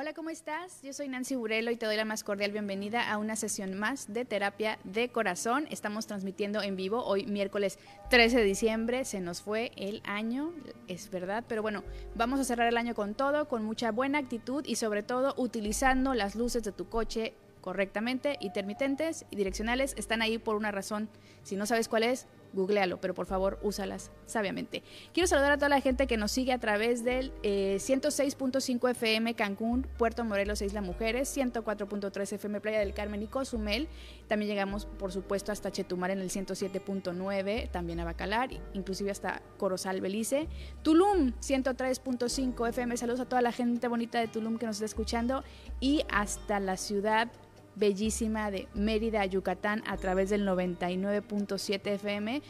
Hola, ¿cómo estás? Yo soy Nancy Burelo y te doy la más cordial bienvenida a una sesión más de terapia de corazón. Estamos transmitiendo en vivo hoy miércoles 13 de diciembre. Se nos fue el año, es verdad, pero bueno, vamos a cerrar el año con todo, con mucha buena actitud y sobre todo utilizando las luces de tu coche correctamente, intermitentes y direccionales están ahí por una razón. Si no sabes cuál es, googlealo, pero por favor úsalas sabiamente. Quiero saludar a toda la gente que nos sigue a través del 106.5 FM Cancún, Puerto Morelos, Isla Mujeres, 104.3 FM Playa del Carmen y Cozumel. También llegamos, por supuesto, hasta Chetumal en el 107.9, también a Bacalar, inclusive hasta Corozal, Belice. Tulum, 103.5 FM. Saludos a toda la gente bonita de Tulum que nos está escuchando y hasta la ciudad bellísima de Mérida, Yucatán, a través del 99.7 FM.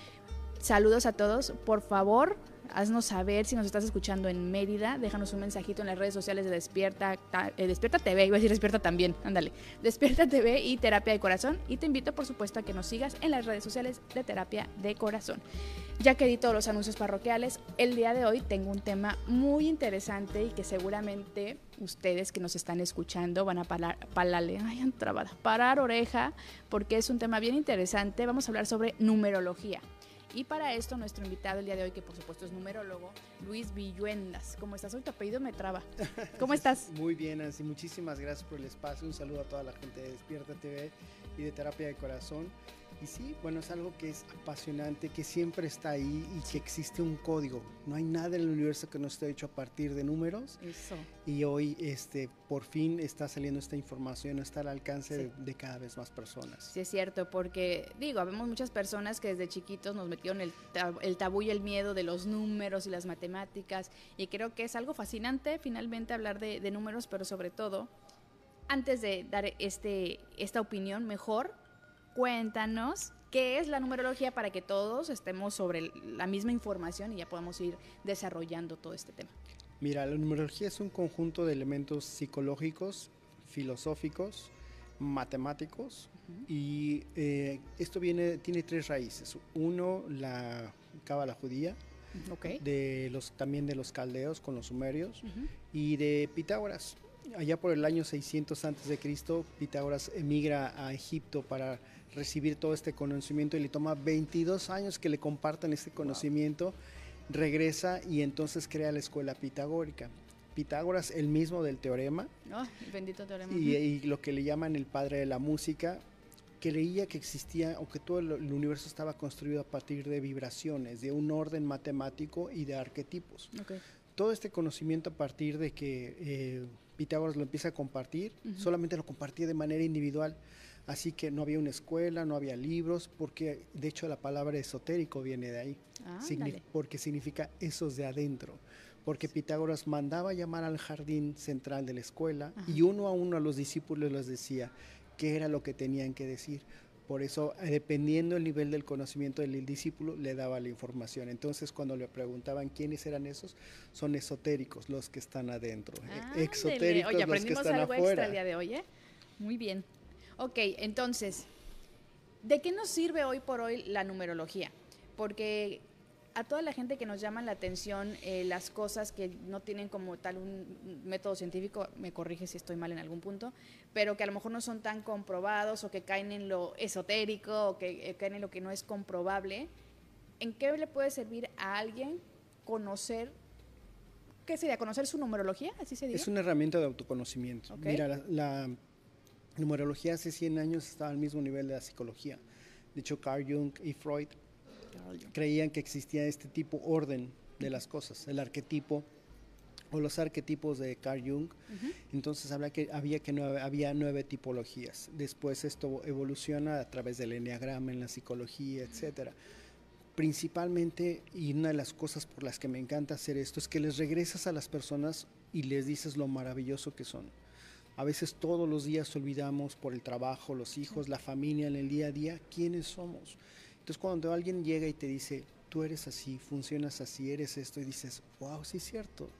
Saludos a todos. Por favor, haznos saber si nos estás escuchando en Mérida. Déjanos un mensajito en las redes sociales de Despierta, eh, Despierta TV, iba a decir Despierta también, ándale. Despierta TV y Terapia de Corazón. Y te invito, por supuesto, a que nos sigas en las redes sociales de Terapia de Corazón. Ya que di todos los anuncios parroquiales, el día de hoy tengo un tema muy interesante y que seguramente ustedes que nos están escuchando van a parar, palale, ay, trabada, parar oreja, porque es un tema bien interesante. Vamos a hablar sobre numerología. Y para esto, nuestro invitado el día de hoy, que por supuesto es numerólogo, Luis Villuendas. ¿Cómo estás? Hoy tu apellido me traba. ¿Cómo estás? Muy bien, Nancy. Muchísimas gracias por el espacio. Un saludo a toda la gente de Despierta TV y de Terapia de Corazón. Y sí, bueno, es algo que es apasionante, que siempre está ahí y que existe un código. No hay nada en el universo que no esté hecho a partir de números. Eso. Y hoy, este, por fin está saliendo esta información, está al alcance de, cada vez más personas. Sí, es cierto, porque digo, vemos muchas personas que desde chiquitos nos metieron el, el tabú y el miedo de los números y las matemáticas. Y creo que es algo fascinante finalmente hablar de, de números, pero sobre todo, antes de dar este, esta opinión, mejor cuéntanos qué es la numerología para que todos estemos sobre la misma información y ya podamos ir desarrollando todo este tema. Mira, la numerología es un conjunto de elementos psicológicos, filosóficos, matemáticos y eh, esto viene tiene tres raíces. Uno, la cábala judía, de los también de los caldeos con los sumerios y de Pitágoras. Allá por el año 600 antes de Cristo, Pitágoras emigra a Egipto para recibir todo este conocimiento y le toma 22 años que le compartan este conocimiento, regresa y entonces crea la escuela pitagórica. Pitágoras, el mismo del teorema, bendito teorema. Y, lo que le llaman el padre de la música, creía que existía o que todo el, universo estaba construido a partir de vibraciones, de un orden matemático y de arquetipos. Todo este conocimiento a partir de que eh, Pitágoras lo empieza a compartir, solamente lo compartía de manera individual. Así que no había una escuela, no había libros, porque de hecho la palabra esotérico viene de ahí, porque significa esos de adentro. Porque Pitágoras mandaba llamar al jardín central de la escuela y uno a uno a los discípulos les decía qué era lo que tenían que decir. Por eso, eh, dependiendo del nivel del conocimiento del discípulo, le daba la información. Entonces, cuando le preguntaban quiénes eran esos, son esotéricos los que están adentro, eh, exotéricos los que están algo afuera. Extra el día de hoy, ¿eh? Muy bien. Ok, entonces, ¿de qué nos sirve hoy por hoy la numerología? Porque a toda la gente que nos llaman la atención eh, las cosas que no tienen como tal un método científico, me corrige si estoy mal en algún punto, pero que a lo mejor no son tan comprobados o que caen en lo esotérico o que eh, caen en lo que no es comprobable, ¿en qué le puede servir a alguien conocer, qué sería, conocer su numerología? Así se dice. Es una herramienta de autoconocimiento. Mira, la numerología hace 100 años estaba al mismo nivel de la psicología. De hecho, Carl Jung y Freud creían que existía este tipo orden de las cosas, el arquetipo o los arquetipos de Carl Jung. Entonces habla que había que nueve, había nueve tipologías. Después esto evoluciona a través del enneagrama en la psicología, etcétera. Principalmente, y una de las cosas por las que me encanta hacer esto es que les regresas a las personas y les dices lo maravilloso que son. A veces todos los días olvidamos por el trabajo, los hijos, la familia, en el día a día, quiénes somos. Entonces cuando alguien llega y te dice, tú eres así, funcionas así, eres esto, y dices, wow, sí es cierto.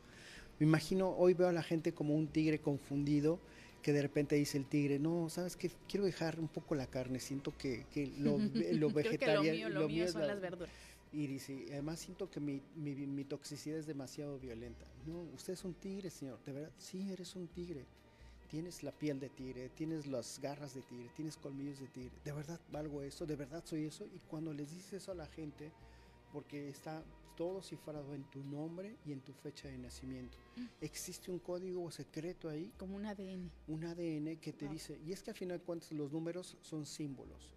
Me imagino, hoy veo a la gente como un tigre confundido, que de repente dice el tigre, no, sabes que quiero dejar un poco la carne, siento que, que lo, lo vegetariano, lo mío, son las verduras. Y dice, además siento que mi, mi, mi, toxicidad es demasiado violenta. No, usted es un tigre, señor. De verdad, sí, eres un tigre. Tienes la piel de tigre, tienes las garras de tigre, tienes colmillos de tigre. De verdad valgo eso, de verdad soy eso. Y cuando les dices eso a la gente, porque está todo cifrado en tu nombre y en tu fecha de nacimiento. Mm. Existe un código secreto ahí. Como un ADN. Un ADN que te dice, y es que al final cuentas los números son símbolos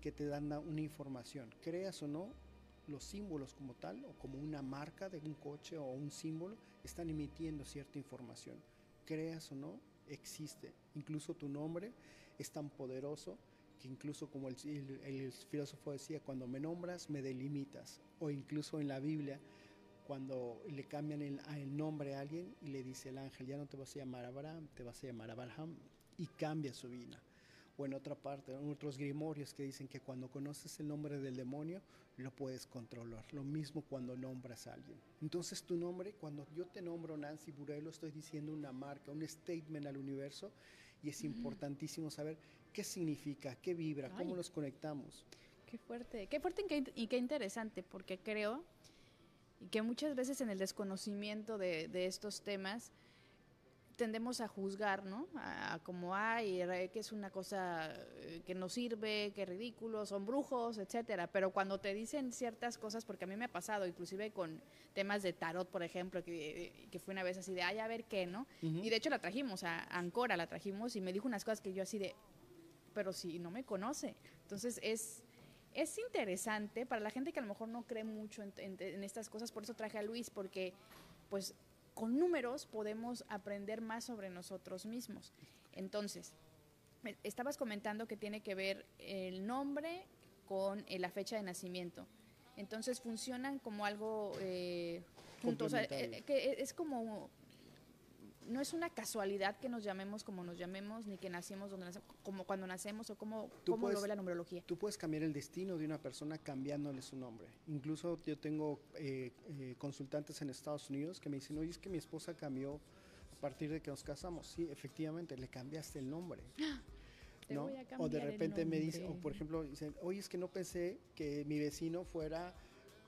que te dan una información. Creas o no, los símbolos como tal, o como una marca de un coche o un símbolo, están emitiendo cierta información. Creas o no, existe. Incluso tu nombre es tan poderoso que incluso como el, el, filósofo decía, cuando me nombras me delimitas, o incluso en la Biblia, cuando le cambian el, el, nombre a alguien y le dice el ángel, ya no te vas a llamar Abraham, te vas a llamar Abraham, y cambia su vida. O en otra parte, en otros grimorios que dicen que cuando conoces el nombre del demonio, lo puedes controlar. Lo mismo cuando nombras a alguien. Entonces tu nombre, cuando yo te nombro Nancy Burelo, estoy diciendo una marca, un statement al universo, y es importantísimo saber qué significa, qué vibra, cómo nos conectamos. Qué fuerte, qué fuerte y qué interesante, porque creo que muchas veces en el desconocimiento de, de estos temas tendemos a juzgar, ¿no? A, como hay, que es una cosa eh, que no sirve, que es ridículo, son brujos, etcétera. Pero cuando te dicen ciertas cosas, porque a mí me ha pasado, inclusive con temas de tarot, por ejemplo, que, que fue una vez así de, ay, a ver qué, ¿no? Y de hecho la trajimos, a Ancora la trajimos y me dijo unas cosas que yo así de, pero si no me conoce. Entonces es es interesante para la gente que a lo mejor no cree mucho en, en, estas cosas, por eso traje a Luis, porque pues con números podemos aprender más sobre nosotros mismos. Entonces, estabas comentando que tiene que ver el nombre con eh, la fecha de nacimiento. Entonces funcionan como algo eh, juntos, eh, que es como no es una casualidad que nos llamemos como nos llamemos, ni que nacimos donde nacemos, como cuando nacemos o como cómo lo ve la numerología. Tú puedes cambiar el destino de una persona cambiándole su nombre. Incluso yo tengo eh, eh, consultantes en Estados Unidos que me dicen, oye, es que mi esposa cambió a partir de que nos casamos. Sí, efectivamente, le cambiaste el nombre. ¿no? o de repente me dicen, o por ejemplo, dicen, oye, es que no pensé que mi vecino fuera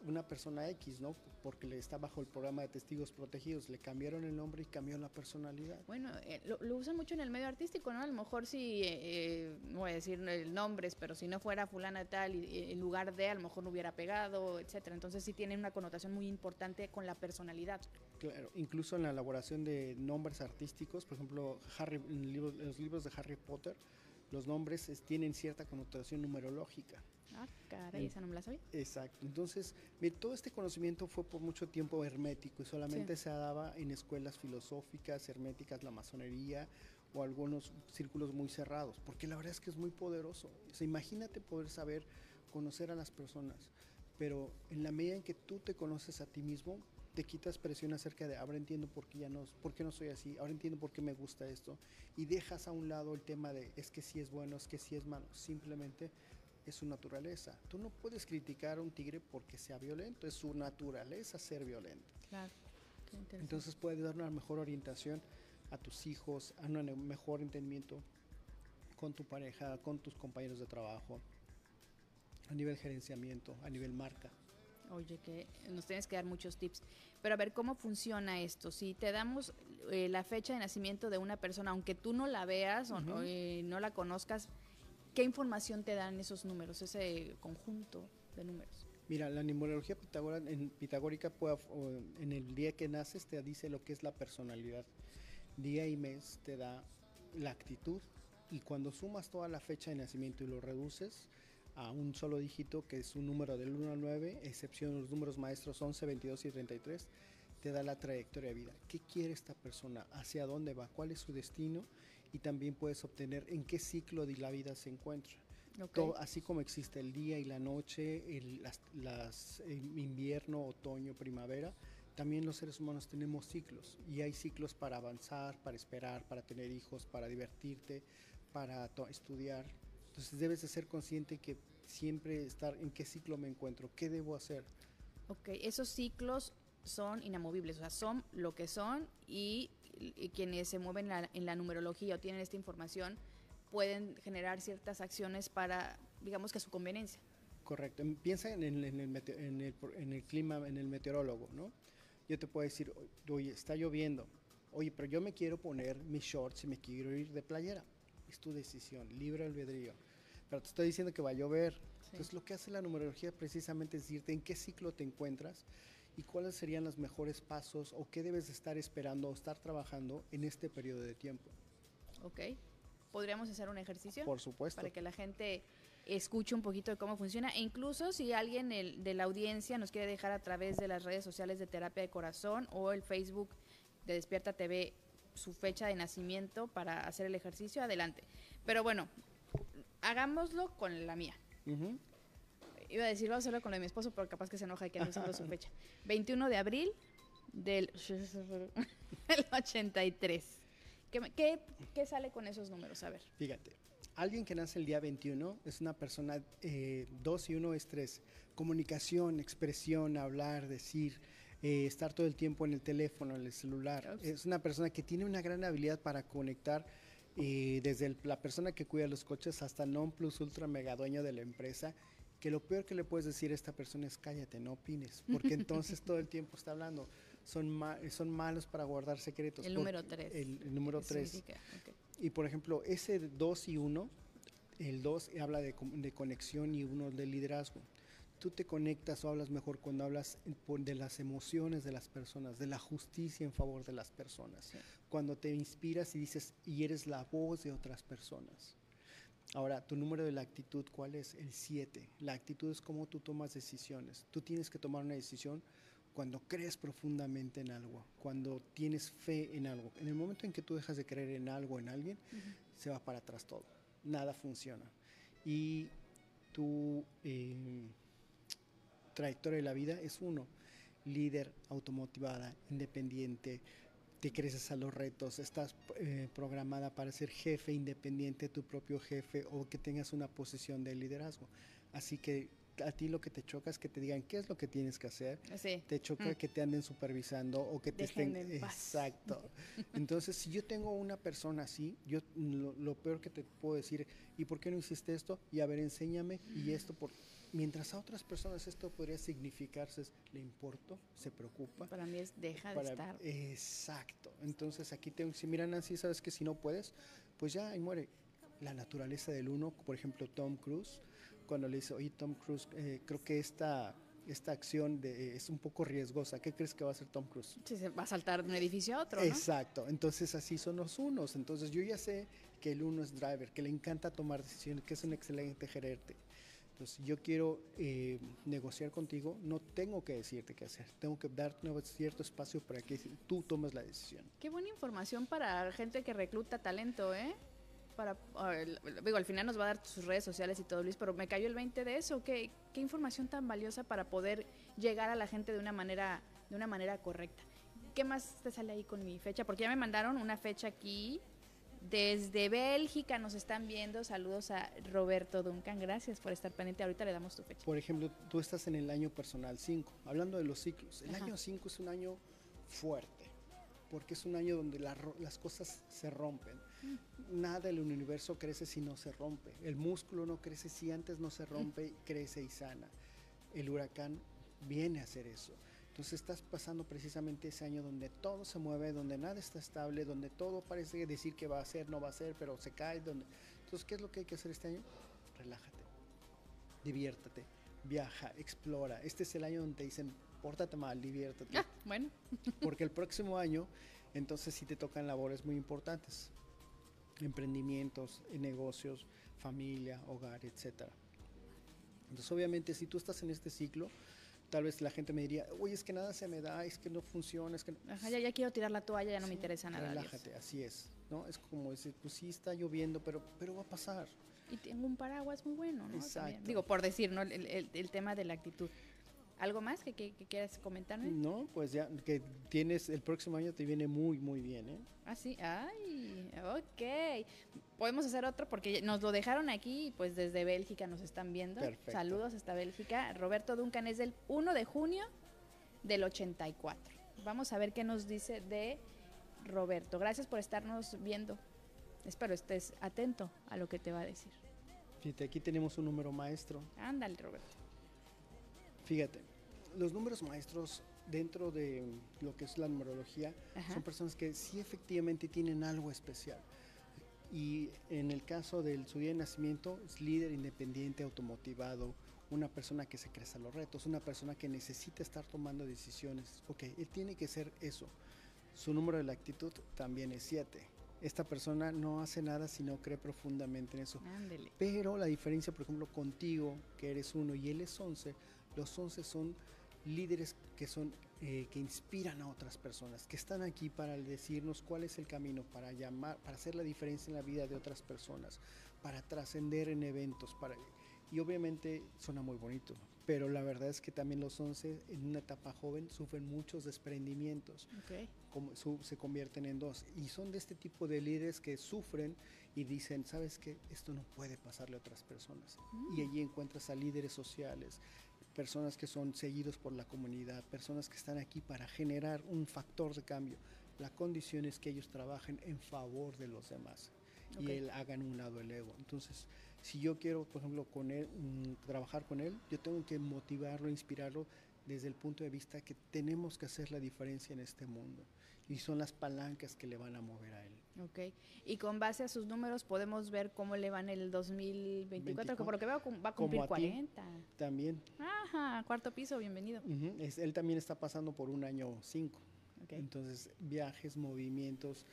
una persona X, ¿no? Porque le está bajo el programa de testigos protegidos, le cambiaron el nombre y cambió la personalidad. Bueno, eh, lo, usan mucho en el medio artístico, ¿no? A lo mejor si, eh, eh, no voy a decir nombres, pero si no fuera fulana tal, y, en lugar de, a lo mejor no hubiera pegado, etcétera. Entonces sí tiene una connotación muy importante con la personalidad. Claro, incluso en la elaboración de nombres artísticos, por ejemplo, Harry, en los libros de Harry Potter, los nombres tienen cierta connotación numerológica. Ah, caray, esa no me la sabía. Exacto. Entonces, todo este conocimiento fue por mucho tiempo hermético y solamente se daba en escuelas filosóficas, herméticas, la masonería o algunos círculos muy cerrados, porque la verdad es que es muy poderoso. O imagínate poder saber, conocer a las personas, pero en la medida en que tú te conoces a ti mismo, te quitas presión acerca de ahora entiendo por qué ya no, por qué no soy así, ahora entiendo por qué me gusta esto y dejas a un lado el tema de es que sí es bueno, es que sí es malo, simplemente es su naturaleza. Tú no puedes criticar a un tigre porque sea violento, es su naturaleza ser violento. Claro. Entonces puedes dar una mejor orientación a tus hijos, a un mejor entendimiento con tu pareja, con tus compañeros de trabajo, a nivel gerenciamiento, a nivel marca. Oye, que nos tienes que dar muchos tips. Pero a ver, ¿cómo funciona esto? Si te damos eh, la fecha de nacimiento de una persona, aunque tú no la veas o eh, no la conozcas, ¿qué información te dan esos números, ese conjunto de números? Mira, la numerología pitagórica en el día que naces te dice lo que es la personalidad. Día y mes te da la actitud y cuando sumas toda la fecha de nacimiento y lo reduces, a un solo dígito, que es un número del 1 al 9, excepción los números maestros 11, 22 y 33, te da la trayectoria de vida. ¿Qué quiere esta persona? ¿Hacia dónde va? ¿Cuál es su destino? Y también puedes obtener en qué ciclo de la vida se encuentra. Todo, así como existe el día y la noche, el las, invierno, otoño, primavera, también los seres humanos tenemos ciclos y hay ciclos para avanzar, para esperar, para tener hijos, para divertirte, para estudiar. Entonces debes de ser consciente que siempre estar en qué ciclo me encuentro, qué debo hacer. Ok, esos ciclos son inamovibles, o sea, son lo que son y, quienes se mueven en la numerología o tienen esta información pueden generar ciertas acciones para, digamos que a su conveniencia. Correcto. Piensa en el, en, el, en, el, en el clima, en el meteorólogo, ¿no? Yo te puedo decir, oye, está lloviendo. Oye, pero yo me quiero poner mis shorts y me quiero ir de playera. Es tu decisión, libre albedrío. Pero te estoy diciendo que va a llover. Entonces, lo que hace la numerología precisamente es decirte en qué ciclo te encuentras y cuáles serían los mejores pasos o qué debes estar esperando o estar trabajando en este periodo de tiempo. Ok. ¿Podríamos hacer un ejercicio? Por supuesto. Para que la gente escuche un poquito de cómo funciona. E incluso si alguien de la audiencia nos quiere dejar a través de las redes sociales de Terapia de Corazón o el Facebook de Despierta TV su fecha de nacimiento para hacer el ejercicio, adelante. Pero bueno, hagámoslo con la mía. Iba a decir, vamos a hacerlo con la de mi esposo, pero capaz que se enoja y que no usando su fecha. 21 de abril del 83. ¿Qué, ¿Qué, sale con esos números? A ver. Fíjate, alguien que nace el día 21 es una persona, eh, 2 y 1 es 3. Comunicación, expresión, hablar, decir, eh, estar todo el tiempo en el teléfono, en el celular. Es una persona que tiene una gran habilidad para conectar eh, desde la persona que cuida los coches hasta non plus ultra mega dueño de la empresa que lo peor que le puedes decir a esta persona es cállate, no opines, porque entonces todo el tiempo está hablando. Son, son malos para guardar secretos. El número 3. El, número 3. Y por ejemplo, ese 2 y 1, el 2 habla de, de conexión y uno de liderazgo. Tú te conectas o hablas mejor cuando hablas de las emociones de las personas, de la justicia en favor de las personas. Cuando te inspiras y dices, y eres la voz de otras personas. Ahora, tu número de la actitud, ¿cuál es? El 7. La actitud es cómo tú tomas decisiones. Tú tienes que tomar una decisión cuando crees profundamente en algo, cuando tienes fe en algo. En el momento en que tú dejas de creer en algo, en alguien, se va para atrás todo. Nada funciona. Y tu eh, trayectoria de la vida es uno, líder, automotivada, independiente, te creces a los retos, estás eh, programada para ser jefe independiente, tu propio jefe o que tengas una posición de liderazgo. Así que a ti lo que te choca es que te digan qué es lo que tienes que hacer. Te choca mm. que te anden supervisando o que te estén... Exacto. Entonces, si yo tengo una persona así, yo lo, peor que te puedo decir, ¿y por qué no hiciste esto? Y a ver, enséñame. Y esto por Mientras a otras personas esto podría significarse, le importo, se preocupa. Para mí es deja de estar. Exacto. Entonces aquí tengo, si miran así, sabes que si no puedes, pues ya ahí muere. La naturaleza del uno, por ejemplo, Tom Cruise, cuando le dice, oye, Tom Cruise, eh, creo que esta, esta acción de, es un poco riesgosa. ¿Qué crees que va a hacer Tom Cruise? Sí, se va a saltar de un edificio a otro. Exacto. Entonces así son los unos. Entonces yo ya sé que el uno es driver, que le encanta tomar decisiones, que es un excelente gerente. Entonces, yo quiero eh, negociar contigo, no tengo que decirte qué hacer, tengo que darte cierto espacio para que tú tomes la decisión. Qué buena información para gente que recluta talento, ¿eh? Para, digo, al final nos va a dar sus redes sociales y todo, Luis, pero me cayó el 20 de eso. ¿Qué, qué información tan valiosa para poder llegar a la gente de una manera, de una manera correcta. ¿Qué más te sale ahí con mi fecha? Porque ya me mandaron una fecha aquí desde Bélgica nos están viendo. Saludos a Roberto Duncan. Gracias por estar pendiente. Ahorita le damos tu fecha. Por ejemplo, tú estás en el año personal 5. Hablando de los ciclos. El año 5 es un año fuerte. Porque es un año donde las cosas se rompen. Mm. Nada del universo crece si no se rompe. El músculo no crece si antes no se rompe, crece y sana. El huracán viene a hacer eso. Entonces estás pasando precisamente ese año donde todo se mueve, donde nada está estable, donde todo parece decir que va a ser, no va a ser, pero se cae. Donde... Entonces, ¿qué es lo que hay que hacer este año? Relájate, diviértate, viaja, explora. Este es el año donde te dicen, pórtate mal, diviértate. Ah, bueno. Porque el próximo año, entonces sí te tocan labores muy importantes. Emprendimientos, negocios, familia, hogar, etc. Entonces, obviamente, si tú estás en este ciclo, tal vez la gente me diría, oye, es que nada se me da, es que no funciona, es que... Ajá, ya, ya, quiero tirar la toalla, ya no me interesa nada. Relájate, así es, ¿no? Es como decir, pues sí está lloviendo, pero, pero va a pasar. Y tengo un paraguas muy bueno, ¿no? Exacto. Digo, por decir, ¿no? El, el, el, tema de la actitud. ¿Algo más que, que, quieras comentarme? No, pues ya que tienes, el próximo año te viene muy, muy bien, ¿eh? Ah, sí, ay, ok. Podemos hacer otro porque nos lo dejaron aquí, pues desde Bélgica nos están viendo. Perfecto. Saludos hasta Bélgica. Roberto Duncan es del 1 de junio del 84. Vamos a ver qué nos dice de Roberto. Gracias por estarnos viendo. Espero estés atento a lo que te va a decir. Fíjate, aquí tenemos un número maestro. Ándale, Roberto. Fíjate, los números maestros dentro de lo que es la numerología son personas que sí efectivamente tienen algo especial. Y en el caso del su día de nacimiento, es líder independiente, automotivado, una persona que se crece a los retos, una persona que necesita estar tomando decisiones. Ok, él tiene que ser eso. Su número de la actitud también es 7. Esta persona no hace nada si no cree profundamente en eso. Pero la diferencia, por ejemplo, contigo, que eres uno y él es 11, los 11 son líderes que son eh, que inspiran a otras personas, que están aquí para decirnos cuál es el camino, para llamar, para hacer la diferencia en la vida de otras personas, para trascender en eventos, para y obviamente suena muy bonito, pero la verdad es que también los 11 en una etapa joven sufren muchos desprendimientos, como se convierten en dos. Y son de este tipo de líderes que sufren y dicen, ¿sabes qué? Esto no puede pasarle a otras personas. Y mm. allí encuentras a líderes sociales, personas que son seguidos por la comunidad, personas que están aquí para generar un factor de cambio. La condición es que ellos trabajen en favor de los demás y él hagan un lado el ego. Entonces, si yo quiero, por ejemplo, con él, mm, trabajar con él, yo tengo que motivarlo, inspirarlo desde el punto de vista que tenemos que hacer la diferencia en este mundo. Y son las palancas que le van a mover a él. Ok. Y con base a sus números podemos ver cómo le van el 2024, que por lo que veo va a cumplir 40. también. Ajá, cuarto piso, bienvenido. es, él también está pasando por un año 5. Entonces, viajes, movimientos,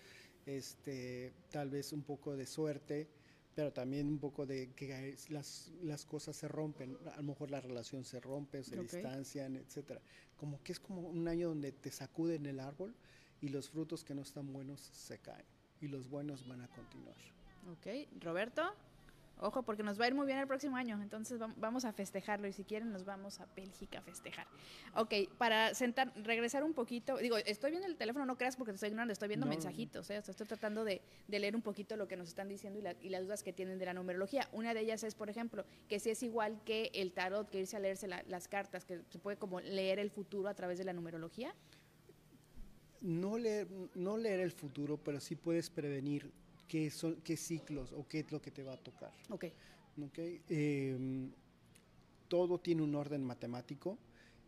este, tal vez un poco de suerte, pero también un poco de que las, las cosas se rompen, a lo mejor la relación se rompe, se distancian, etcétera. Como que es como un año donde te sacuden el árbol y los frutos que no están buenos se caen y los buenos van a continuar. Ok, Roberto. Ojo, porque nos va a ir muy bien el próximo año, entonces vamos a festejarlo y si quieren nos vamos a Bélgica a festejar. Ok, para sentar, regresar un poquito, digo, estoy viendo el teléfono, no creas porque te estoy ignorando, estoy viendo mensajitos, ¿eh? estoy tratando de, leer un poquito lo que nos están diciendo y, las dudas que tienen de la numerología. Una de ellas es, por ejemplo, que si es igual que el tarot, que irse a leerse las cartas, que se puede como leer el futuro a través de la numerología. No leer, no leer el futuro, pero sí puedes prevenir qué, son, qué ciclos o qué es lo que te va a tocar. Ok. okay? Em, todo tiene un orden matemático,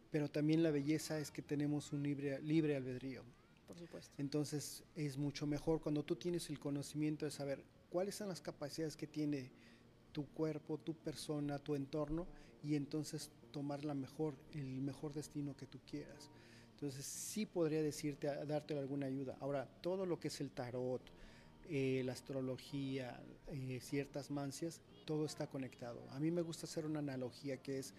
pero también la belleza es que tenemos un libre, libre albedrío. Por supuesto. Entonces es mucho mejor cuando tú tienes el conocimiento de saber cuáles son las capacidades que tiene tu cuerpo, tu persona, tu entorno y entonces tomar la mejor, el mejor destino que tú quieras. Entonces sí podría decirte, darte alguna ayuda. Ahora, todo lo que es el tarot, eh, la astrología, eh, ciertas mancias, todo está conectado. A mí me gusta hacer una analogía que es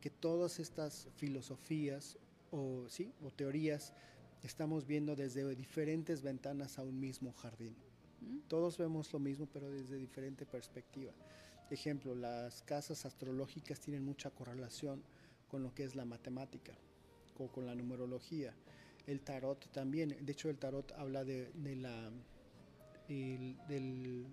que todas estas filosofías o, ¿sí? o teorías estamos viendo desde diferentes ventanas a un mismo jardín. Mm. Todos vemos lo mismo, pero desde diferente perspectiva. Ejemplo, las casas astrológicas tienen mucha correlación con lo que es la matemática o con la numerología. El tarot también, de hecho el tarot habla de la del,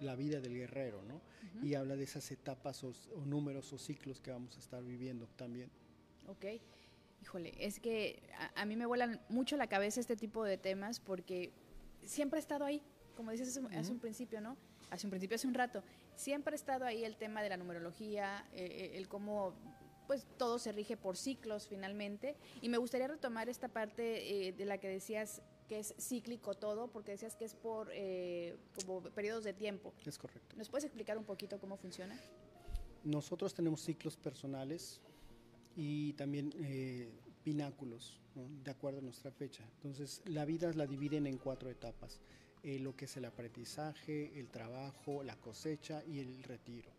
la vida del guerrero, ¿no? Y habla de esas etapas o, números o ciclos que vamos a estar viviendo también. Ok. Híjole, es que a, mí me vuelan mucho la cabeza este tipo de temas porque siempre ha estado ahí, como dices hace, un principio, ¿no? Hace un principio, hace un rato, siempre ha estado ahí el tema de la numerología, eh, eh, el cómo pues todo se rige por ciclos finalmente. Y me gustaría retomar esta parte eh, de la que decías que es cíclico todo, porque decías que es por eh, como periodos de tiempo. Es correcto. ¿Nos puedes explicar un poquito cómo funciona? Nosotros tenemos ciclos personales y también eh, pináculos, de acuerdo a nuestra fecha. Entonces, la vida la dividen en cuatro etapas. Eh, lo que es el aprendizaje, el trabajo, la cosecha y el retiro.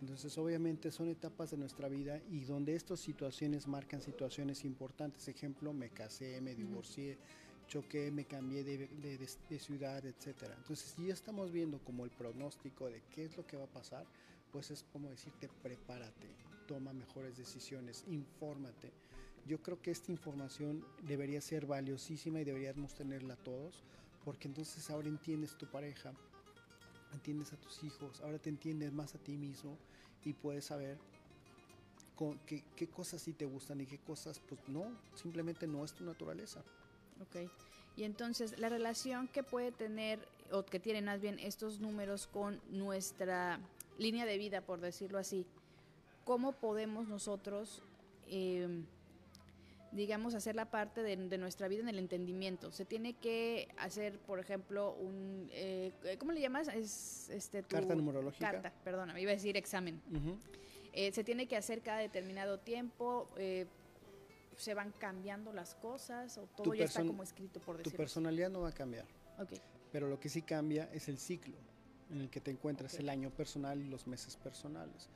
Entonces, obviamente son etapas de nuestra vida y donde estas situaciones marcan situaciones importantes. Ejemplo, me casé, me divorcié, choqué, me cambié de, ciudad, etcétera. Entonces, si ya estamos viendo como el pronóstico de qué es lo que va a pasar, pues es como decirte, prepárate, toma mejores decisiones, infórmate. Yo creo que esta información debería ser valiosísima y deberíamos tenerla todos, porque entonces ahora entiendes tu pareja, entiendes a tus hijos, ahora te entiendes más a ti mismo y puedes saber qué, qué cosas sí te gustan y qué cosas pues no, simplemente no es tu naturaleza. Ok. Y entonces, la relación que puede tener, o que tienen más bien estos números con nuestra línea de vida, por decirlo así, ¿cómo podemos nosotros, em, digamos, hacer la parte de, nuestra vida en el entendimiento? Se tiene que hacer, por ejemplo, un, eh, ¿cómo le llamas? Es, este, tu, carta numerológica. Carta, perdona, iba a decir examen. Eh, se tiene que hacer cada determinado tiempo. Se van cambiando las cosas o todo ya está como escrito por decirlo. Tu personalidad no va a cambiar. Okay. Pero lo que sí cambia es el ciclo en el que te encuentras, el año personal y los meses personales.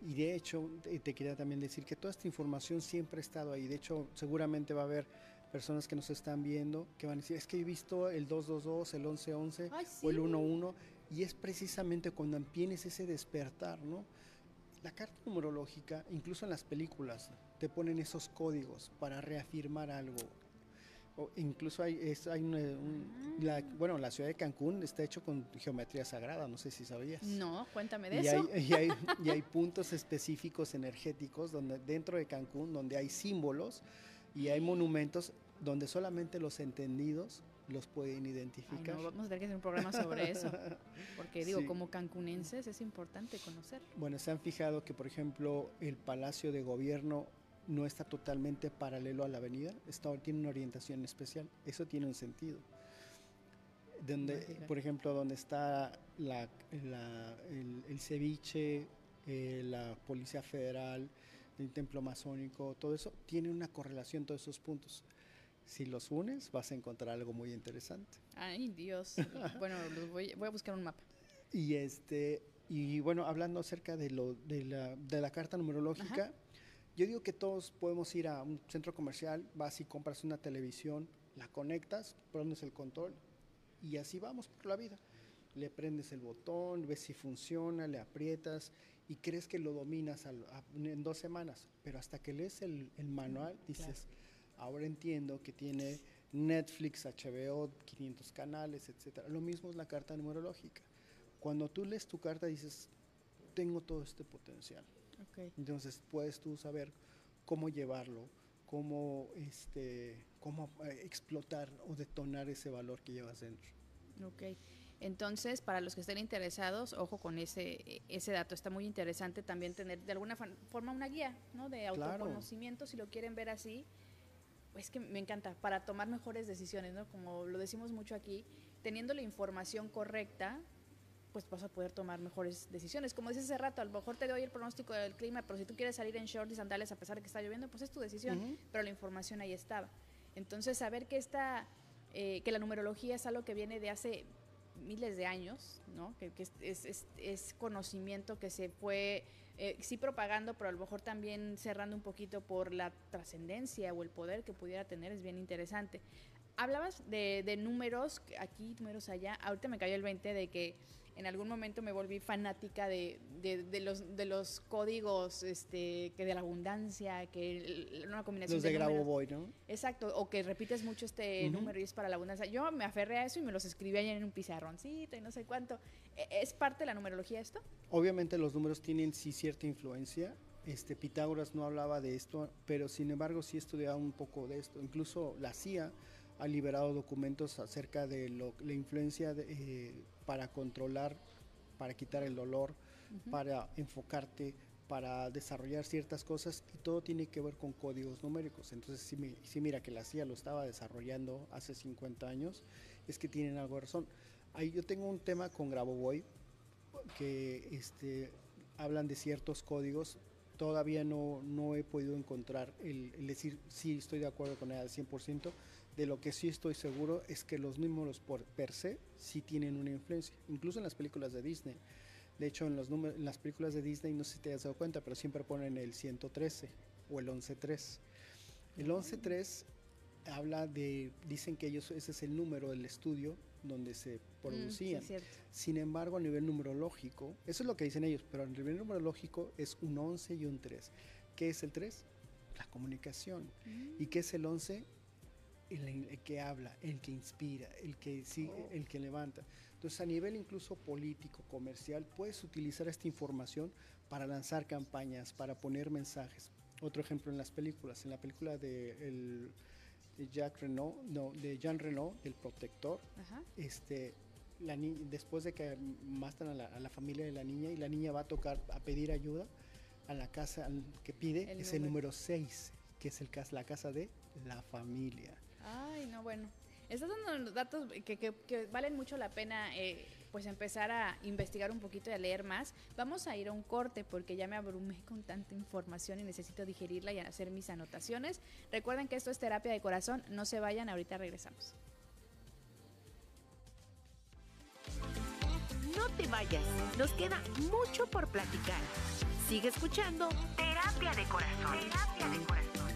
Y de hecho, te quería también decir que toda esta información siempre ha estado ahí. De hecho, seguramente va a haber personas que nos están viendo que van a decir, es que he visto el 222, el 1111 o el 11 y es precisamente cuando empieces ese despertar, ¿no? La carta numerológica, incluso en las películas, te ponen esos códigos para reafirmar algo. O incluso hay, es, hay la, bueno, la ciudad de Cancún está hecho con geometría sagrada, no sé si sabías. No, cuéntame de eso. y, hay, y hay puntos específicos energéticos donde dentro de Cancún donde hay símbolos y hay monumentos donde solamente los entendidos los pueden identificar. vamos a tener que hacer un programa sobre eso, porque digo, como cancunenses es importante conocer. Bueno, se han fijado que, por ejemplo, el Palacio de Gobierno no está totalmente paralelo a la avenida, está, tiene una orientación especial, eso tiene un sentido. Donde, por ejemplo, donde está la, el, ceviche, eh, la Policía Federal, el Templo Masónico, todo eso, tiene una correlación todos esos puntos si los unes vas a encontrar algo muy interesante. Ay, Dios. bueno, voy, a buscar un mapa. Y este y bueno, hablando acerca de lo de la, de la carta numerológica, yo digo que todos podemos ir a un centro comercial, vas y compras una televisión, la conectas, pones el control y así vamos por la vida. Le prendes el botón, ves si funciona, le aprietas y crees que lo dominas en dos semanas, pero hasta que lees el, manual dices, Ahora entiendo que tiene Netflix, HBO, 500 canales, etcétera. Lo mismo es la carta numerológica. Cuando tú lees tu carta dices, tengo todo este potencial. Entonces puedes tú saber cómo llevarlo, cómo, este, cómo eh, explotar o detonar ese valor que llevas dentro. Ok. Entonces, para los que estén interesados, ojo con ese, ese dato. Está muy interesante también tener de alguna forma una guía ¿no? de autoconocimiento, si lo quieren ver así es que me encanta, para tomar mejores decisiones, ¿no? Como lo decimos mucho aquí, teniendo la información correcta, pues vas a poder tomar mejores decisiones. Como dices hace rato, a lo mejor te doy el pronóstico del clima, pero si tú quieres salir en shorts y sandales a pesar de que está lloviendo, pues es tu decisión, pero la información ahí estaba. Entonces, saber que esta, eh, que la numerología es algo que viene de hace miles de años, ¿no? que, es, conocimiento que se fue, eh, sí propagando, pero a lo mejor también cerrando un poquito por la trascendencia o el poder que pudiera tener, es bien interesante. Hablabas de, de números, aquí, números allá, ahorita me cayó el 20 de que en algún momento me volví fanática de, de, los, de los códigos este, que de la abundancia, que una combinación los de, de Boy, ¿no? Exacto, o que repites mucho este número y es para la abundancia. Yo me aferré a eso y me los escribí ahí en un pizarroncito y no sé cuánto. ¿E, ¿Es parte de la numerología esto? Obviamente los números tienen sí cierta influencia. Este, Pitágoras no hablaba de esto, pero sin embargo sí estudiaba un poco de esto. Incluso la CIA ha liberado documentos acerca de la influencia eh, para controlar, para quitar el dolor, para enfocarte, para desarrollar ciertas cosas y todo tiene que ver con códigos numéricos. Entonces, si, mira que la CIA lo estaba desarrollando hace 50 años, es que tienen algo de razón. Ahí yo tengo un tema con Grabovoi que este, hablan de ciertos códigos. Todavía no, no he podido encontrar el, el decir sí estoy de acuerdo con él al 100%, de lo que sí estoy seguro es que los números por per se sí tienen una influencia, incluso en las películas de Disney. De hecho, en, los números, en las películas de Disney, no sé si te has dado cuenta, pero siempre ponen el 113 o el 113. El 113 habla de, dicen que ellos, ese es el número del estudio donde se mm, producían. Sin embargo, a nivel numerológico, eso es lo que dicen ellos, pero a nivel numerológico es un 11 y un 3. ¿Qué es el 3? La comunicación. ¿Y qué es el 11? El, que habla, el que inspira, el que sigue, el que levanta. Entonces, a nivel incluso político, comercial, puedes utilizar esta información para lanzar campañas, para poner mensajes. Otro ejemplo en las películas, en la película de, el, Jack Renault, no, de Jean Renault, El Protector, este, la después de que matan a la, a la, familia de la niña y la niña va a tocar, a pedir ayuda a la casa que pide, es el número 6, que es el, la casa de la familia. Ay, no, bueno. Estos son datos que, que, valen mucho la pena eh, pues empezar a investigar un poquito y a leer más. Vamos a ir a un corte porque ya me abrumé con tanta información y necesito digerirla y hacer mis anotaciones. Recuerden que esto es terapia de corazón, no se vayan, ahorita regresamos. No te vayas, nos queda mucho por platicar. Sigue escuchando Terapia de Corazón. Terapia de Corazón.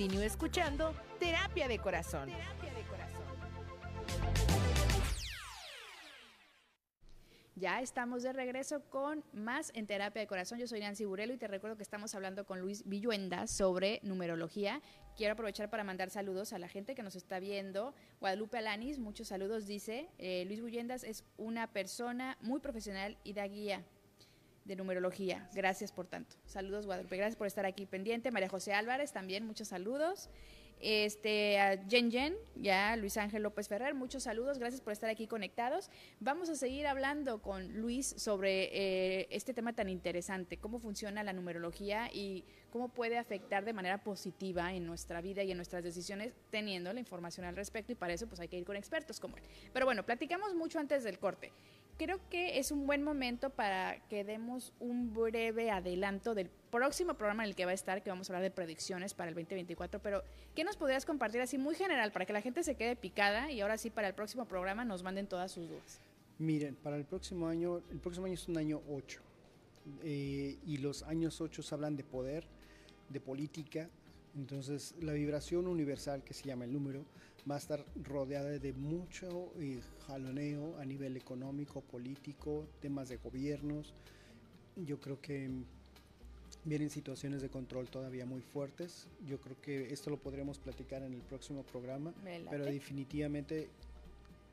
Continúe escuchando Terapia de Corazón. Terapia de Corazón. Ya estamos de regreso con más en Terapia de Corazón. Yo soy Nancy Burelo y te recuerdo que estamos hablando con Luis Villuenda sobre numerología. Quiero aprovechar para mandar saludos a la gente que nos está viendo. Guadalupe Alanis, muchos saludos, dice. Eh, Luis Villuendas es una persona muy profesional y da guía de numerología. Gracias por tanto. Saludos, Guadalupe. Gracias por estar aquí pendiente. María José Álvarez, también muchos saludos. Este, a Jen Jen, ya Luis Ángel López Ferrer, muchos saludos, gracias por estar aquí conectados. Vamos a seguir hablando con Luis sobre eh, este tema tan interesante, cómo funciona la numerología y cómo puede afectar de manera positiva en nuestra vida y en nuestras decisiones teniendo la información al respecto y para eso pues hay que ir con expertos como él. Pero bueno, platicamos mucho antes del corte creo que es un buen momento para que demos un breve adelanto del próximo programa en el que va a estar, que vamos a hablar de predicciones para el 2024, pero ¿qué nos podrías compartir así muy general para que la gente se quede picada y ahora sí para el próximo programa nos manden todas sus dudas? Miren, para el próximo año, el próximo año es un año 8 eh, y los años 8 hablan de poder, de política, entonces la vibración universal que se llama el número va a estar rodeada de mucho eh, jaloneo a nivel económico, político, temas de gobiernos. Yo creo que vienen situaciones de control todavía muy fuertes. Yo creo que esto lo podremos platicar en el próximo programa, pero definitivamente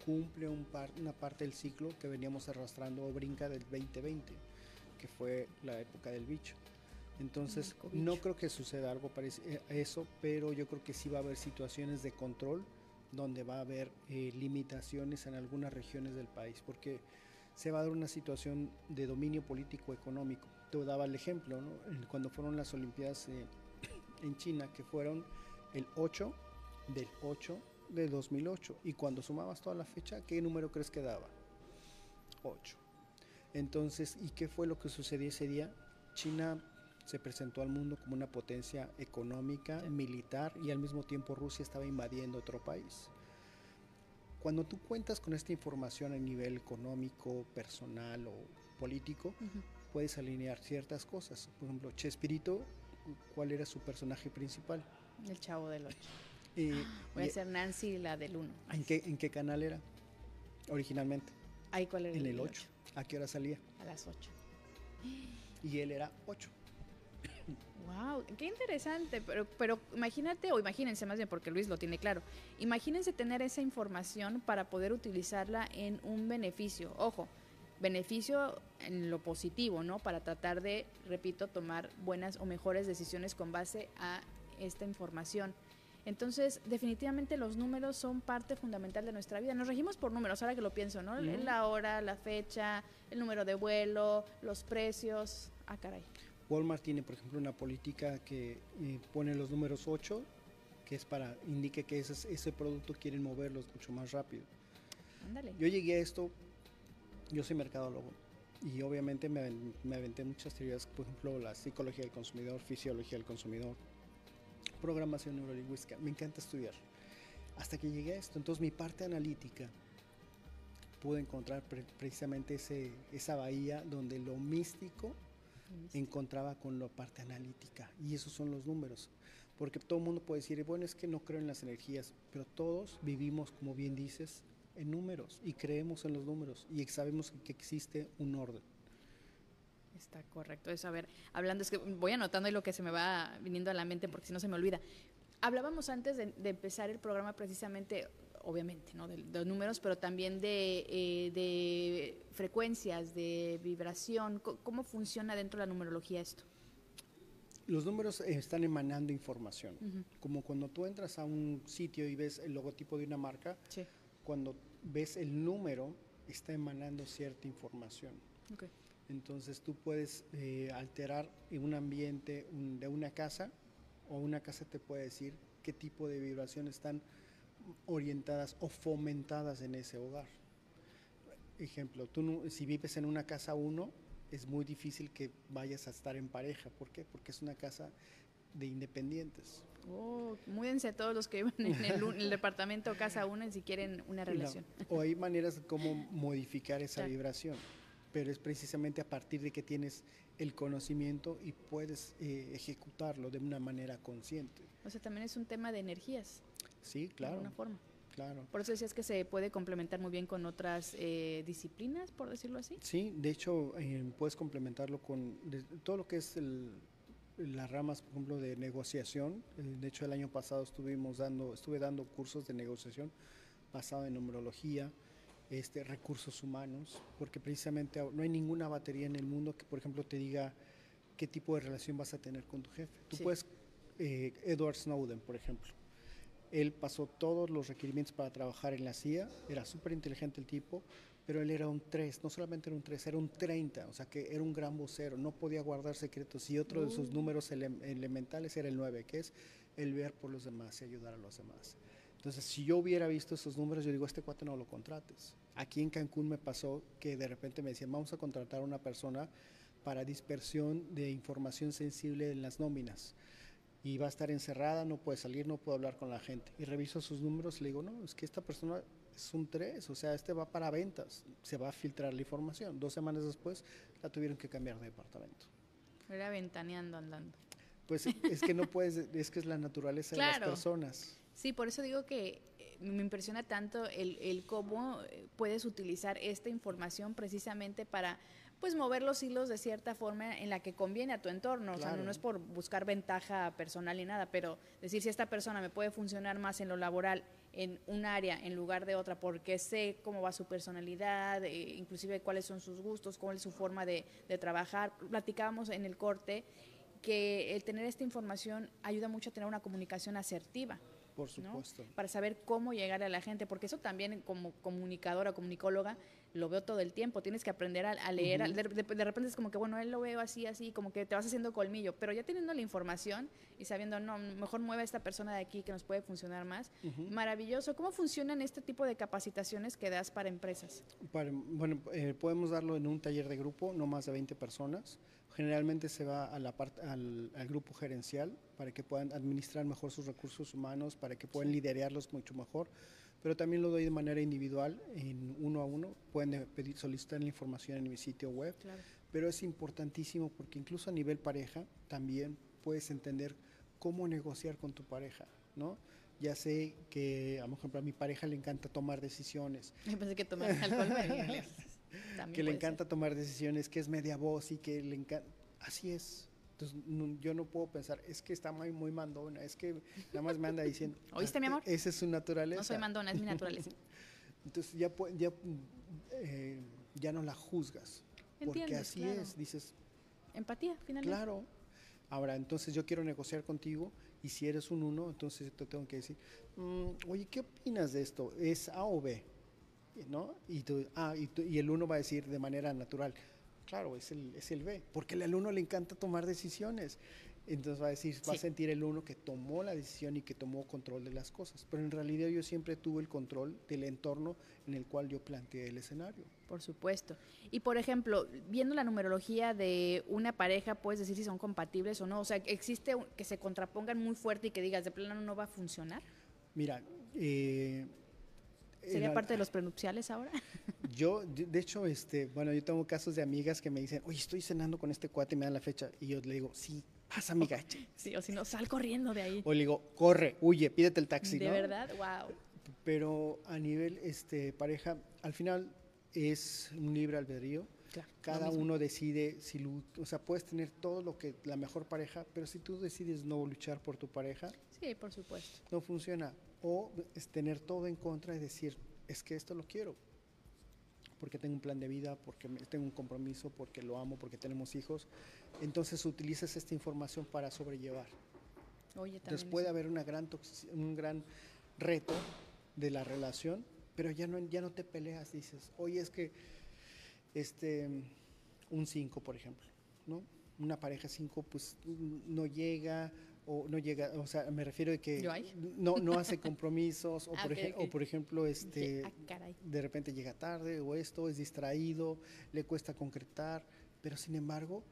cumple un una parte del ciclo que veníamos arrastrando o brinca del 2020, que fue la época del bicho. Entonces, no creo que suceda algo parecido a eso, pero yo creo que sí va a haber situaciones de control donde va a haber eh, limitaciones en algunas regiones del país, porque se va a dar una situación de dominio político económico. Te daba el ejemplo, cuando fueron las Olimpiadas eh, en China, que fueron el 8 del 8 de 2008, y cuando sumabas toda la fecha, ¿qué número crees que daba? 8. Entonces, ¿y qué fue lo que sucedió ese día? China se presentó al mundo como una potencia económica, militar y al mismo tiempo Rusia estaba invadiendo otro país. Cuando tú cuentas con esta información a nivel económico, personal o político, puedes alinear ciertas cosas. Por ejemplo, Chespirito, ¿cuál era su personaje principal? El chavo del 8. Voy a ser Nancy, la del 1. ¿En qué, ¿En qué canal era originalmente? Ahí, ¿cuál era? En el 8. ¿A qué hora salía? A las 8. Y él era 8. Wow, qué interesante, pero, pero imagínate, o imagínense más bien, porque Luis lo tiene claro, imagínense tener esa información para poder utilizarla en un beneficio. Ojo, beneficio en lo positivo, ¿no? Para tratar de, repito, tomar buenas o mejores decisiones con base a esta información. Entonces, definitivamente los números son parte fundamental de nuestra vida. Nos regimos por números, ahora que lo pienso, ¿no? La hora, la fecha, el número de vuelo, los precios. Ah, caray. Walmart tiene, por ejemplo, una política que eh, pone los números 8, que es para indique que ese, ese producto quieren moverlos mucho más rápido. Yo llegué a esto, yo soy mercadólogo y obviamente me, me aventé muchas teorías, por ejemplo, la psicología del consumidor, fisiología del consumidor, programación neurolingüística. Me encanta estudiar. Hasta que llegué a esto, entonces mi parte analítica pude encontrar precisamente ese, esa bahía donde lo místico encontraba con la parte analítica. Y esos son los números. Porque todo el mundo puede decir, bueno, es que no creo en las energías, pero todos vivimos, como bien dices, en números y creemos en los números y sabemos que existe un orden. Está correcto. Eso, a ver, hablando, es que voy anotando lo que se me va viniendo a la mente porque si no se me olvida. Hablábamos antes de, de empezar el programa precisamente obviamente, ¿no? De, números, pero también de, eh, de frecuencias, de vibración. ¿Cómo funciona dentro de la numerología esto? Los números están emanando información. Como cuando tú entras a un sitio y ves el logotipo de una marca, cuando ves el número, está emanando cierta información. Entonces tú puedes eh, alterar en un ambiente de una casa o una casa te puede decir qué tipo de vibraciones están orientadas o fomentadas en ese hogar. Ejemplo, tú si vives en una casa 1, es muy difícil que vayas a estar en pareja. ¿Por qué? Porque es una casa de independientes. Oh, múdense todos los que viven en el, departamento Casa 1 si quieren una relación. o hay maneras de cómo modificar esa vibración, pero es precisamente a partir de que tienes el conocimiento y puedes eh, ejecutarlo de una manera consciente. O sea, también es un tema de energías. Sí, claro. De alguna forma. Claro. Por eso decías que se puede complementar muy bien con otras eh, disciplinas, por decirlo así. Sí, de hecho, eh, puedes complementarlo con todo lo que es el, las ramas, por ejemplo, de negociación. Eh, de hecho, el año pasado estuvimos dando, estuve dando cursos de negociación basado en numerología, este, recursos humanos, porque precisamente no hay ninguna batería en el mundo que, por ejemplo, te diga qué tipo de relación vas a tener con tu jefe. Tú puedes, eh, Edward Snowden, por ejemplo, él pasó todos los requerimientos para trabajar en la CIA, era súper inteligente el tipo, pero él era un 3, no solamente era un 3, era un 30, o sea que era un gran vocero, no podía guardar secretos y otro de sus uh. números elementales era el 9, que es el ver por los demás y ayudar a los demás. Entonces, si yo hubiera visto esos números, yo digo, este cuate no lo contrates. Aquí en Cancún me pasó que de repente me decían, vamos a contratar a una persona para dispersión de información sensible en las nóminas y va a estar encerrada, no puede salir, no puede hablar con la gente. Y reviso sus números y le digo, no, es que esta persona es un 3, o sea, este va para ventas, se va a filtrar la información. Dos semanas después la tuvieron que cambiar de departamento. Era ventaneando andando. Pues es que no puedes, es que es la naturaleza de las personas. Sí, por eso digo que eh, me impresiona tanto el, el cómo eh, puedes utilizar esta información precisamente para pues mover los hilos de cierta forma en la que conviene a tu entorno. O sea, no, es por buscar ventaja personal ni nada, pero decir si esta persona me puede funcionar más en lo laboral en un área en lugar de otra, porque sé cómo va su personalidad, eh, inclusive cuáles son sus gustos, cuál es su forma de, de trabajar. Platicábamos en el corte que el tener esta información ayuda mucho a tener una comunicación asertiva. Por supuesto. Para saber cómo llegar a la gente, porque eso también como comunicadora, comunicóloga, lo veo todo el tiempo. Tienes que aprender a, leer. de, repente es como que, bueno, él lo veo así, así, como que te vas haciendo colmillo. Pero ya teniendo la información y sabiendo, no, mejor mueve a esta persona de aquí que nos puede funcionar más. Maravilloso. ¿Cómo funcionan este tipo de capacitaciones que das para empresas? bueno, eh, podemos darlo en un taller de grupo, no más de 20 personas. Generalmente se va a la parte, al, grupo gerencial para que puedan administrar mejor sus recursos humanos, para que puedan liderarlos mucho mejor. Pero también lo doy de manera individual, en uno a uno. Pueden pedir, solicitar la información en mi sitio web. Pero es importantísimo porque incluso a nivel pareja también puedes entender cómo negociar con tu pareja, ¿no? ya sé que a lo mejor a mi pareja le encanta tomar decisiones. Me pensé que tomar alcohol que le encanta tomar decisiones, que es media voz y que le encanta... Así es. Entonces yo no puedo pensar, es que está muy, muy mandona, es que nada más me anda diciendo... ¿Oíste, mi amor? Esa es su naturaleza. No soy mandona, es mi naturaleza. Entonces ya, ya, eh, ya no la juzgas. porque así es, dices... Empatía, finalmente. Claro. Ahora, entonces yo quiero negociar contigo y si eres un uno, entonces te tengo que decir, mm, oye, ¿qué opinas de esto? ¿Es A o B? ¿No? Y, tú, ah, y, y, el uno va a decir de manera natural, claro, es el, es el B, porque al uno le encanta tomar decisiones. Entonces va a decir, va a sentir el uno que tomó la decisión y que tomó control de las cosas. Pero en realidad yo siempre tuve el control del entorno en el cual yo planteé el escenario. Por supuesto. Y por ejemplo, viendo la numerología de una pareja, puedes decir si son compatibles o no. O sea, ¿existe que se contrapongan muy fuerte y que digas, de plano no va a funcionar? Mira, eh, ¿Sería parte de los prenupciales ahora? Yo, de hecho, este, bueno, yo tengo casos de amigas que me dicen, oye, estoy cenando con este cuate y me dan la fecha. Y yo le digo, sí, pasa, amiga. Sí, o si no, sal corriendo de ahí. O le digo, corre, huye, pídete el taxi. De verdad, wow. Pero a nivel este, pareja, al final es un libre albedrío. Cada uno decide si, o sea, puedes tener todo lo que la mejor pareja, pero si tú decides no luchar por tu pareja, sí, por supuesto, no funciona. O es tener todo en contra y decir, es que esto lo quiero, porque tengo un plan de vida, porque tengo un compromiso, porque lo amo, porque tenemos hijos. Entonces utilizas esta información para sobrellevar. Oye, Entonces puede haber una gran un gran reto de la relación, pero ya no, ya no te peleas, dices, oye, es que este, un 5, por ejemplo, ¿no? Una pareja 5, pues no llega, o no llega, o sea, me refiero a que no, no hace compromisos, o, ah, por o por ejemplo, este, ah, de repente llega tarde, o esto, es distraído, le cuesta concretar, pero sin embargo,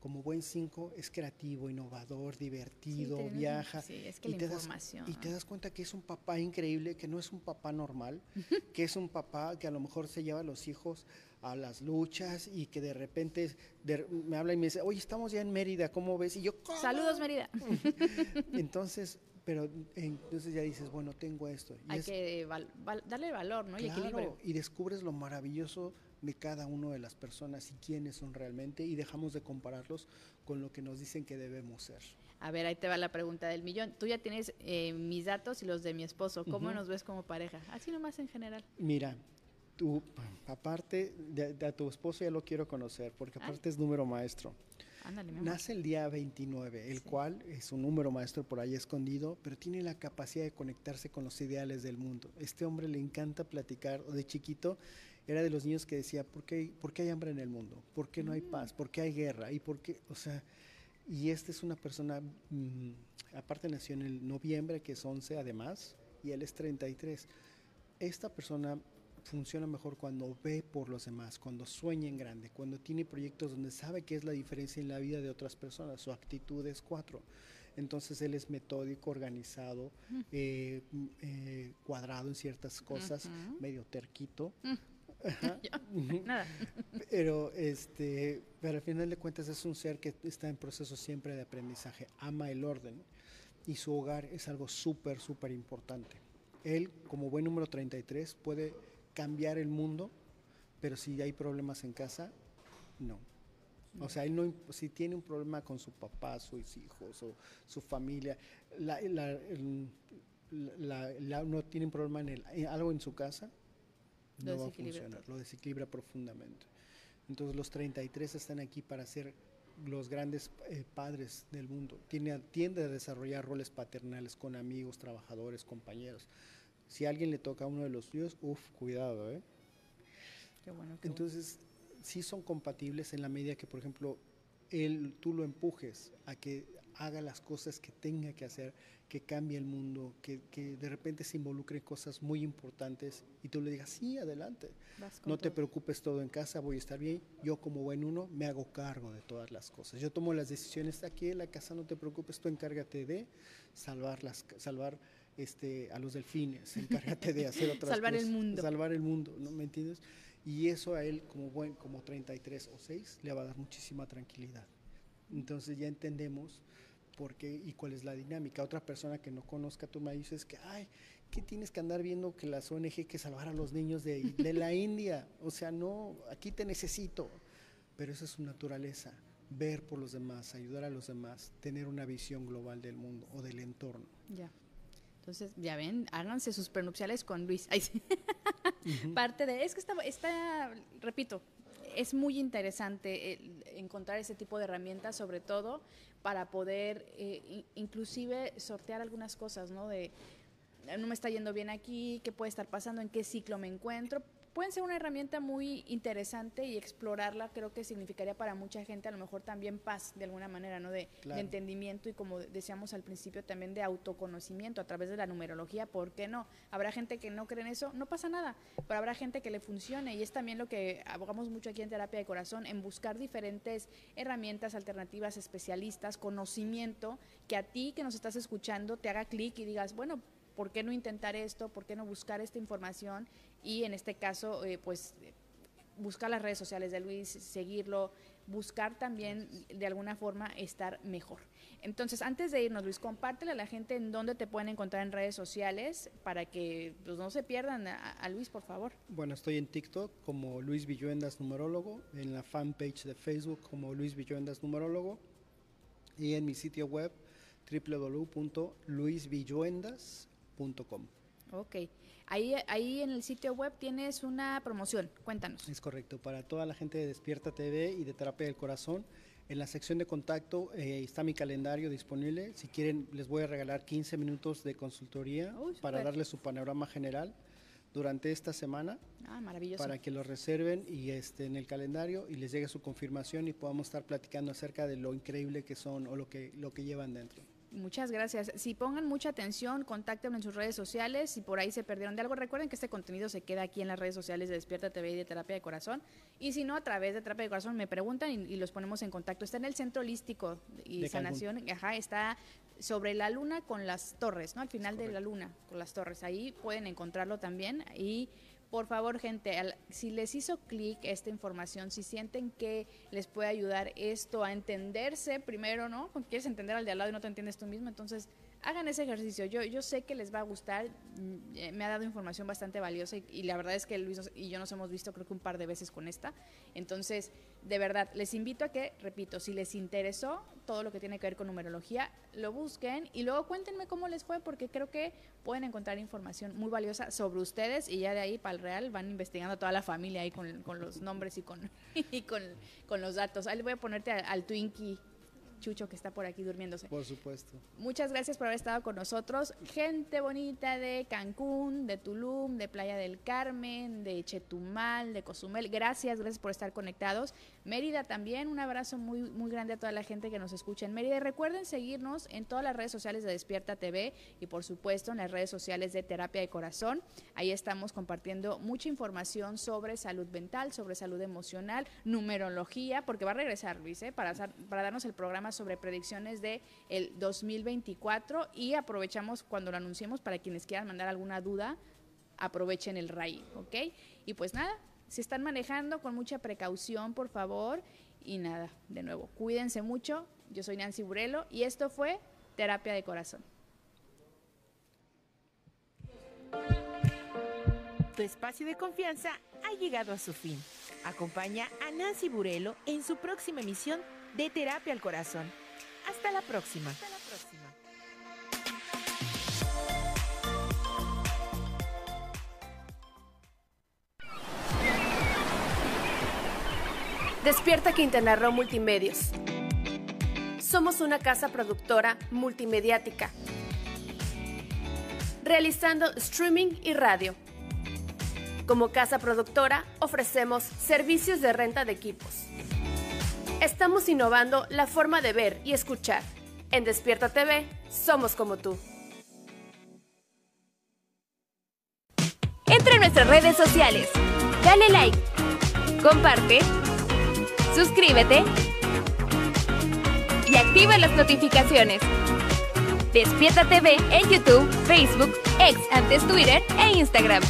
como buen 5 es creativo, innovador, divertido, viaja. Sí, es que y, te Das, y te das cuenta que es un papá increíble, que no es un papá normal, que es un papá que a lo mejor se lleva a los hijos a las luchas y que de repente me habla y me dice, oye, estamos ya en Mérida, ¿cómo ves? Y yo, Saludos Mérida. entonces, pero entonces ya dices, bueno, tengo esto. Hay que darle valor, ¿no? Claro, y descubres lo maravilloso de cada una de las personas y quiénes son realmente y dejamos de compararlos con lo que nos dicen que debemos ser. A ver, ahí te va la pregunta del millón. Tú ya tienes eh, mis datos y los de mi esposo. ¿Cómo nos ves como pareja? Así nomás en general. Mira, aparte de, a tu esposo ya lo quiero conocer, porque aparte es número maestro. Ándale, Nace el día 29, el cual es un número maestro por ahí escondido, pero tiene la capacidad de conectarse con los ideales del mundo. Este hombre le encanta platicar, de chiquito era de los niños que decía, ¿por qué, ¿por qué hay hambre en el mundo? ¿Por qué no hay mm. paz? ¿Por qué hay guerra? ¿Y por qué? O sea, y esta es una persona, mm, aparte nació en el noviembre, que es 11 además, y él es 33. Esta persona funciona mejor cuando ve por los demás, cuando sueña en grande, cuando tiene proyectos donde sabe qué es la diferencia en la vida de otras personas. Su actitud es cuatro. Entonces él es metódico, organizado, eh, eh, cuadrado en ciertas cosas, medio terquito. Mm. Nada. Pero este, pero al final de cuentas es un ser que está en proceso siempre de aprendizaje, ama el orden y su hogar es algo súper, súper importante. Él, como buen número 33, puede cambiar el mundo, pero si hay problemas en casa, no. O sea, él no, si tiene un problema con su papá, sus hijos o su familia, la, la, no tiene un problema en algo en su casa, no va a funcionar, lo desequilibra profundamente. Entonces los 33 están aquí para ser los grandes eh, padres del mundo. Tiene, tiende a desarrollar roles paternales con amigos, trabajadores, compañeros. Si a alguien le toca a uno de los suyos, uff, cuidado, ¿eh? Qué bueno, Entonces, sí son compatibles en la medida que, por ejemplo, él, tú lo empujes a que haga las cosas que tenga que hacer, que cambie el mundo, que, que de repente se involucre en cosas muy importantes y tú le digas, sí, adelante, no te preocupes todo en casa, voy a estar bien, yo como buen uno me hago cargo de todas las cosas, yo tomo las decisiones aquí en la casa, no te preocupes, tú encárgate de salvar, las, salvar este, a los delfines, encárgate de hacer otras salvar cosas. el mundo. Salvar el mundo, ¿no me entiendes? Y eso a él como buen, como 33 o 6 le va a dar muchísima tranquilidad. Entonces ya entendemos por qué y cuál es la dinámica. Otra persona que no conozca tu maíz es que, ay, ¿qué tienes que andar viendo que las ONG que salvar a los niños de, de la India? O sea, no, aquí te necesito. Pero esa es su naturaleza, ver por los demás, ayudar a los demás, tener una visión global del mundo o del entorno. Ya. Entonces, ya ven, háganse sus prenupciales con Luis. Parte de, es que está, está, repito, es muy interesante encontrar ese tipo de herramientas, sobre todo para poder eh, inclusive sortear algunas cosas, ¿no? De no me está yendo bien aquí, qué puede estar pasando, en qué ciclo me encuentro, pueden ser una herramienta muy interesante y explorarla creo que significaría para mucha gente a lo mejor también paz de alguna manera, ¿no? De, entendimiento y como decíamos al principio también de autoconocimiento a través de la numerología, ¿por qué no? Habrá gente que no cree en eso, no pasa nada, pero habrá gente que le funcione y es también lo que abogamos mucho aquí en Terapia de Corazón, en buscar diferentes herramientas alternativas, especialistas, conocimiento que a ti que nos estás escuchando te haga clic y digas, bueno, ¿por qué no intentar esto? ¿Por qué no buscar esta información? Y en este caso, eh, pues buscar las redes sociales de Luis, seguirlo, buscar también de alguna forma estar mejor. Entonces, antes de irnos, Luis, compártele a la gente en dónde te pueden encontrar en redes sociales para que pues, no se pierdan a, Luis, por favor. Bueno, estoy en TikTok como Luis Villuendas Numerólogo, en la fanpage de Facebook como Luis Villuendas Numerólogo y en mi sitio web www.luisvilluendas.com. Ok. Ahí, ahí en el sitio web tienes una promoción, cuéntanos. Es correcto, para toda la gente de Despierta TV y de Terapia del Corazón. En la sección de contacto eh, está mi calendario disponible. Si quieren, les voy a regalar 15 minutos de consultoría para darles su panorama general durante esta semana. Ah, maravilloso. Para que lo reserven y este, en el calendario y les llegue su confirmación y podamos estar platicando acerca de lo increíble que son o lo que, lo que llevan dentro. Muchas gracias. Si pongan mucha atención, contáctenme en sus redes sociales. Si por ahí se perdieron de algo, recuerden que este contenido se queda aquí en las redes sociales de Despierta TV y de Terapia de Corazón. Y si no, a través de Terapia de Corazón me preguntan y, los ponemos en contacto. Está en el Centro Holístico y Sanación. Ajá, está sobre la luna con las torres, ¿no? Al final de la luna con las torres. Ahí pueden encontrarlo también. Y por favor, gente, si les hizo clic esta información, si sienten que les puede ayudar esto a entenderse primero, ¿no? Porque quieres entender al de al lado y no te entiendes tú mismo, entonces hagan ese ejercicio. Yo, yo sé que les va a gustar, mm, eh, me ha dado información bastante valiosa y, la verdad es que Luis y yo nos hemos visto creo que un par de veces con esta. Entonces, de verdad, les invito a que, repito, si les interesó todo lo que tiene que ver con numerología, lo busquen y luego cuéntenme cómo les fue porque creo que pueden encontrar información muy valiosa sobre ustedes y ya de ahí para el real van investigando toda la familia ahí con, los nombres y con, y con, los datos. Ahí le voy a ponerte al, al Twinkie Chucho que está por aquí durmiéndose. Por supuesto. Muchas gracias por haber estado con nosotros. Gente bonita de Cancún, de Tulum, de Playa del Carmen, de Chetumal, de Cozumel. Gracias, gracias por estar conectados. Mérida también, un abrazo muy, muy grande a toda la gente que nos escucha en Mérida. recuerden seguirnos en todas las redes sociales de Despierta TV y por supuesto en las redes sociales de Terapia de Corazón. Ahí estamos compartiendo mucha información sobre salud mental, sobre salud emocional, numerología, porque va a regresar Luis, ¿eh? para, para darnos el programa sobre predicciones de el 2024 y aprovechamos cuando lo anunciemos para quienes quieran mandar alguna duda, aprovechen el RAI, ¿ok? Y pues nada, si están manejando con mucha precaución, por favor, y nada, de nuevo, cuídense mucho. Yo soy Nancy Burelo y esto fue Terapia de Corazón. Tu espacio de confianza ha llegado a su fin. Acompaña a Nancy Burelo en su próxima emisión de Terapia al Corazón. Hasta la próxima. Hasta la próxima. Despierta Quintana Roo Multimedios. Somos una casa productora multimediática, realizando streaming y radio. Como casa productora ofrecemos servicios de renta de equipos Estamos innovando la forma de ver y escuchar. En Despierta TV, somos como tú. Entra en nuestras redes sociales. Dale like. Comparte. Suscríbete. Y activa las notificaciones. Despierta TV en YouTube, Facebook, X antes Twitter e Instagram.